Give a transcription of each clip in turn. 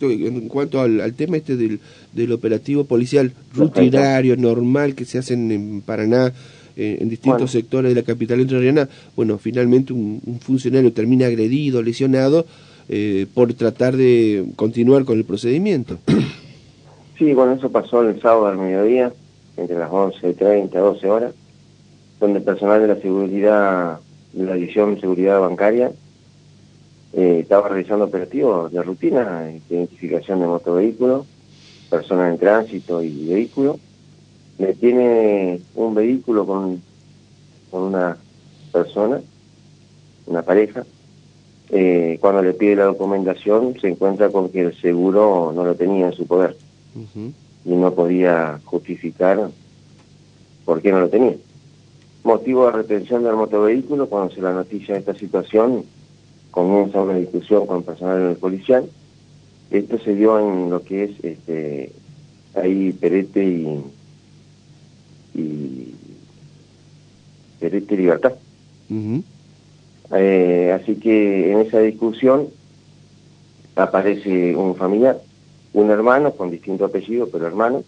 En cuanto al, tema este del, del, operativo policial rutinario, normal, que se hacen en Paraná, eh, en distintos sectores de la capital entrerriana, bueno, finalmente un, funcionario termina agredido, lesionado, eh, por tratar de continuar con el procedimiento. Sí, bueno, eso pasó el sábado al mediodía, entre las 11.30 y 12 horas, donde el personal de la seguridad, de la división seguridad bancaria, eh, estaba realizando operativos de rutina, de identificación de motovehículos, personas en tránsito y vehículos. tiene un vehículo con, con una persona, una pareja. Eh, cuando le pide la documentación se encuentra con que el seguro no lo tenía en su poder y no podía justificar por qué no lo tenía. Motivo de retención del motovehículo, cuando se la noticia de esta situación, comienza una discusión con el personal policial. Esto se dio en lo que es este, ahí Perete y, y Perete Libertad. Eh, así que en esa discusión aparece un familiar, un hermano con distinto apellido, pero hermano,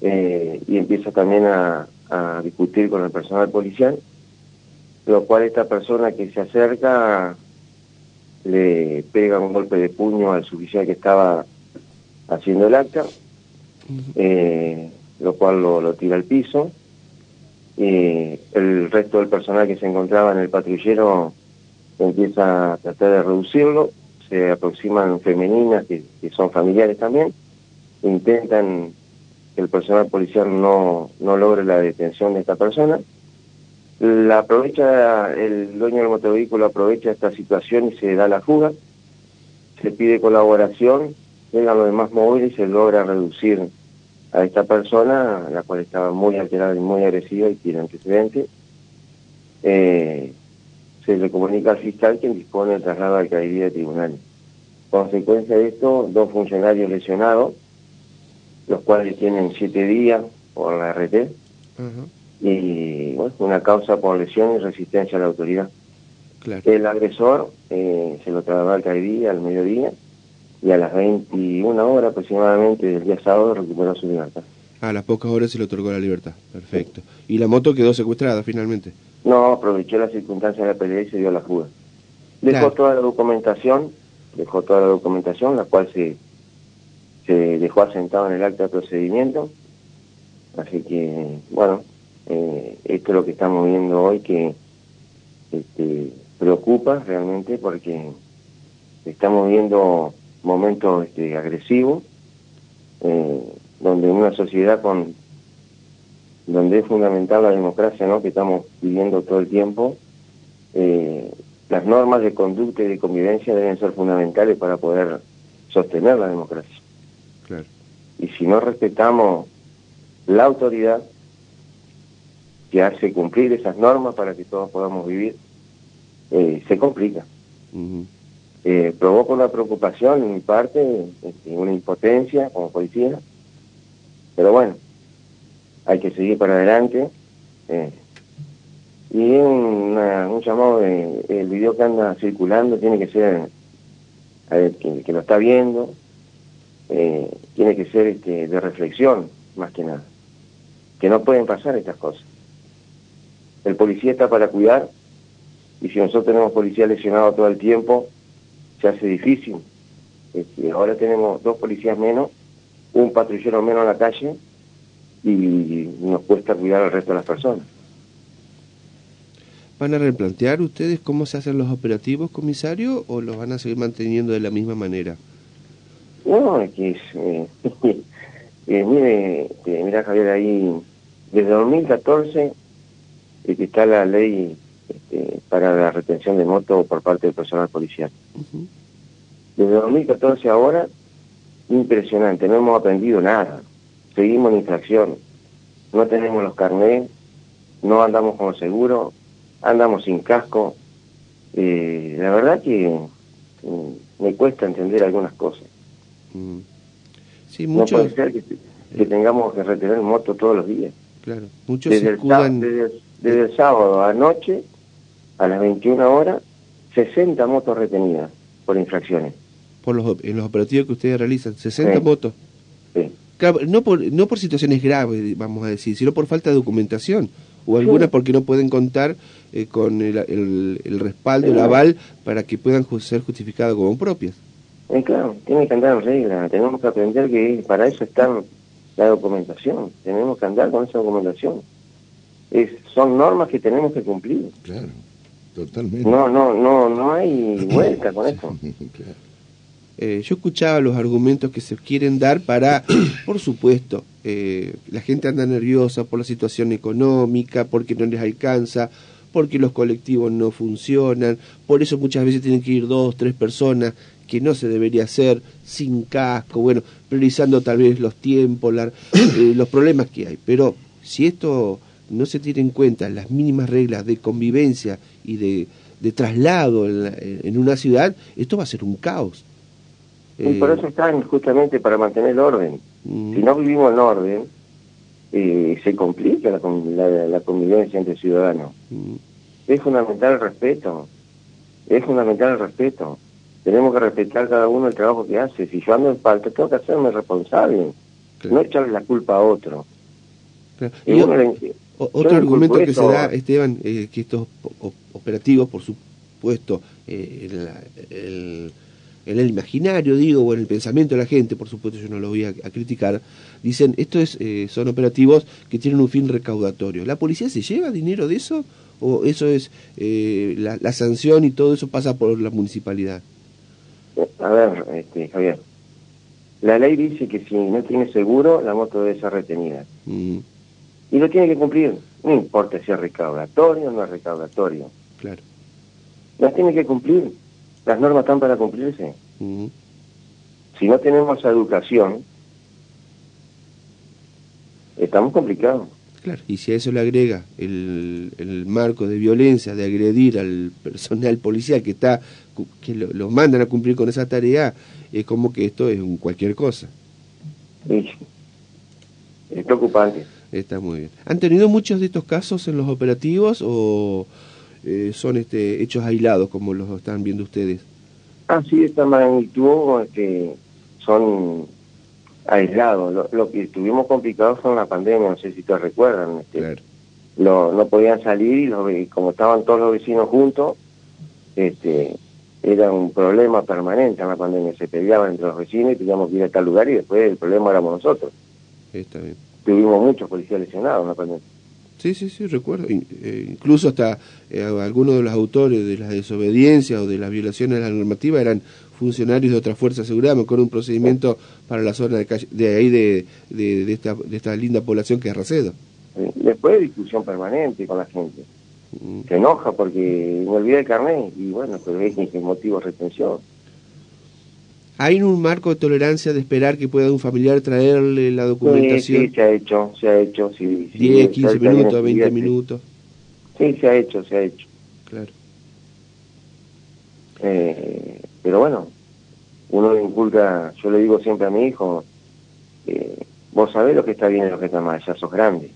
eh, y empieza también a, a discutir con el personal policial, lo cual esta persona que se acerca le pega un golpe de puño al suficiente que estaba haciendo el acta, eh, lo cual lo, tira al piso. y el resto del personal que se encontraba en el patrullero empieza a tratar de reducirlo, se aproximan femeninas que, son familiares también, intentan que el personal policial no, no logre la detención de esta persona, la aprovecha, el dueño del motovehículo aprovecha esta situación y se da la fuga, se pide colaboración, llegan los demás móviles y se logra reducir a esta persona, la cual estaba muy alterada y muy agresiva y tiene antecedentes. Eh, se le comunica al fiscal quien dispone del traslado al caería de tribunal. Consecuencia de esto, dos funcionarios lesionados, los cuales tienen siete días por la RT, y bueno, una causa por lesión y resistencia a la autoridad. El agresor eh, se lo trasladó al CAIDI al mediodía y a las 21 horas aproximadamente del día sábado recuperó su libertad. A las pocas horas se le otorgó la libertad, perfecto. ¿Y la moto quedó secuestrada finalmente? No, aprovechó las circunstancias de la pelea y se dio la fuga. Dejó toda la documentación, dejó toda la documentación, la cual se, se dejó asentado en el acta de procedimiento. Así que, bueno, eh, esto es lo que estamos viendo hoy que este, preocupa realmente porque estamos viendo momentos este, agresivos eh, donde una sociedad con donde es fundamental la democracia ¿no? que estamos viviendo todo el tiempo eh, las normas de conducta y de convivencia deben ser fundamentales para poder sostener la democracia y si no respetamos la autoridad que hace cumplir esas normas para que todos podamos vivir, eh, se complica. Eh, provoca una preocupación en mi parte, este, una impotencia como policía, pero bueno, hay que seguir para adelante. Eh, y un, un llamado, de, el video que anda circulando tiene que ser, a ver, que, lo está viendo, tiene que ser este, de reflexión, más que nada. Que no pueden pasar estas cosas. El policía está para cuidar y si nosotros tenemos policía lesionado todo el tiempo, se hace difícil. Este, ahora tenemos dos policías menos, un patrullero menos en la calle y nos cuesta cuidar al resto de las personas. ¿Van a replantear ustedes cómo se hacen los operativos, comisario, o los van a seguir manteniendo de la misma manera? No, es que eh, eh, mire, eh, mira Javier, ahí desde 2014 que está la ley este, para la retención de moto por parte del personal policial. Desde 2014 ahora, impresionante, no hemos aprendido nada. Seguimos en infracción, no tenemos los carnés, no andamos como seguro, andamos sin casco. Eh, la verdad que mm, me cuesta entender algunas cosas. Sí, mucho... No puede ser que, tengamos que retener moto todos los días. Claro, muchos desde, desde el sábado anoche, a las 21 horas, 60 motos retenidas por infracciones. por los, en los operativos que ustedes realizan, 60 motos. Sí. no, por, no por situaciones graves, vamos a decir, sino por falta de documentación, o algunas porque no pueden contar eh, con el, el, respaldo, el aval, para que puedan ser justificadas como propias. Eh, claro, tiene que andar en regla, tenemos que aprender que para eso está la documentación, tenemos que andar con esa documentación. Es, son normas que tenemos que cumplir. Claro, totalmente. No, no, no, no hay vuelta con eso. Eh, yo escuchaba los argumentos que se quieren dar para, por supuesto, eh, la gente anda nerviosa por la situación económica, porque no les alcanza, porque los colectivos no funcionan, por eso muchas veces tienen que ir dos, tres personas que no se debería hacer sin casco, bueno, priorizando tal vez los tiempos, eh, los problemas que hay. Pero si esto no se tiene en cuenta, las mínimas reglas de convivencia y de, traslado en, una ciudad, esto va a ser un caos. Y por eso están justamente para mantener el orden. Mm. Si no vivimos en orden, eh, se complica la, la, convivencia entre ciudadanos. Mm. Es fundamental el respeto. Es fundamental el respeto tenemos que respetar cada uno el trabajo que hace. Si yo ando en falta, tengo que hacerme responsable, no echarle la culpa a otro. Otro argumento que se da, Esteban, eh, que estos operativos, por supuesto, eh, en, el, imaginario, digo, o en el pensamiento de la gente, por supuesto yo no lo voy a, criticar, dicen, esto es, eh, son operativos que tienen un fin recaudatorio. ¿La policía se lleva dinero de eso? ¿O eso es la sanción y todo eso pasa por la municipalidad? A ver, este, Javier, la ley dice que si no tiene seguro, la moto debe ser retenida. Mm. Y lo tiene que cumplir. No importa si es recaudatorio o no es recaudatorio. Claro. Las tiene que cumplir. Las normas están para cumplirse. Si no tenemos educación, estamos complicados. Claro, y si a eso le agrega el, el marco de violencia, de agredir al personal policial que está que los mandan a cumplir con esa tarea, es como que esto es un cualquier cosa. Sí. Es preocupante. Está muy bien. ¿Han tenido muchos de estos casos en los operativos o eh, son este, hechos aislados como los están viendo ustedes? Ah, sí, esta magnitud este, son aislados. Lo, que estuvimos complicados fue la pandemia, no sé si te recuerdan. Este, no podían salir y como estaban todos los vecinos juntos, este, era un problema permanente en la pandemia. Se peleaban entre los vecinos y teníamos que ir a tal lugar y después el problema éramos nosotros. Está bien. Tuvimos muchos policías lesionados en la pandemia. Sí, sí, sí, recuerdo. Eh, incluso hasta eh, algunos de los autores de las desobediencias o de las violaciones a la normativa eran funcionarios de otra fuerza de seguridad. Me acuerdo un procedimiento para la zona de, calle, de ahí de, de, esta, de esta linda población que es Racedo. Después discusión permanente con la gente se enoja porque me olvidé el carnet y bueno, pero es motivo de retención. ¿Hay un marco de tolerancia de esperar que pueda un familiar traerle la documentación? Sí, se ha hecho, se ha hecho. Sí, 10, 15 minutos, 20 minutos. Sí, se ha hecho, se ha hecho. Claro. Eh, pero bueno, uno le inculca, yo le digo siempre a mi hijo, eh, vos sabés lo que está bien y lo que está mal, ya sos grande.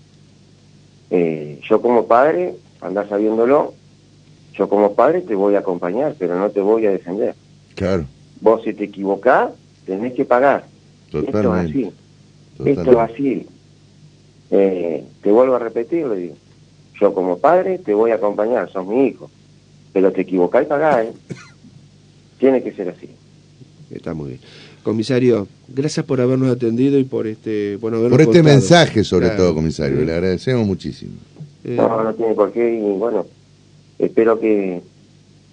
Eh, yo como padre andás sabiéndolo, yo como padre te voy a acompañar, pero no te voy a defender. Claro. Vos si te equivocás, tenés que pagar. Esto es así. Esto es así. Eh, te vuelvo a repetir, le digo. Yo como padre te voy a acompañar, sos mi hijo. Pero te equivocás y pagás, ¿eh? Tiene que ser así. Está muy bien. Comisario, gracias por habernos atendido y por este bueno por este mensaje sobre todo, comisario. Le agradecemos muchísimo. Eh, no, no tiene por qué y bueno, espero que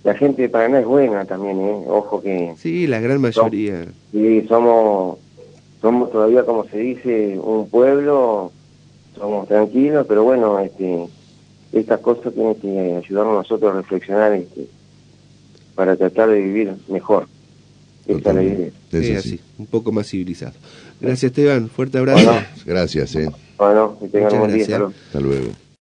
la gente de Paraná es buena también, ¿eh? Ojo que... Sí, la gran mayoría. sí, somos, somos todavía, como se dice, un pueblo, somos tranquilos, pero bueno, este, estas cosas tienen que ayudarnos a nosotros a reflexionar este, para tratar de vivir mejor. Esta es así, un poco más civilizado. Gracias Esteban, fuerte abrazo. Gracias, eh. Bueno, que tengan un buen día. Hasta luego.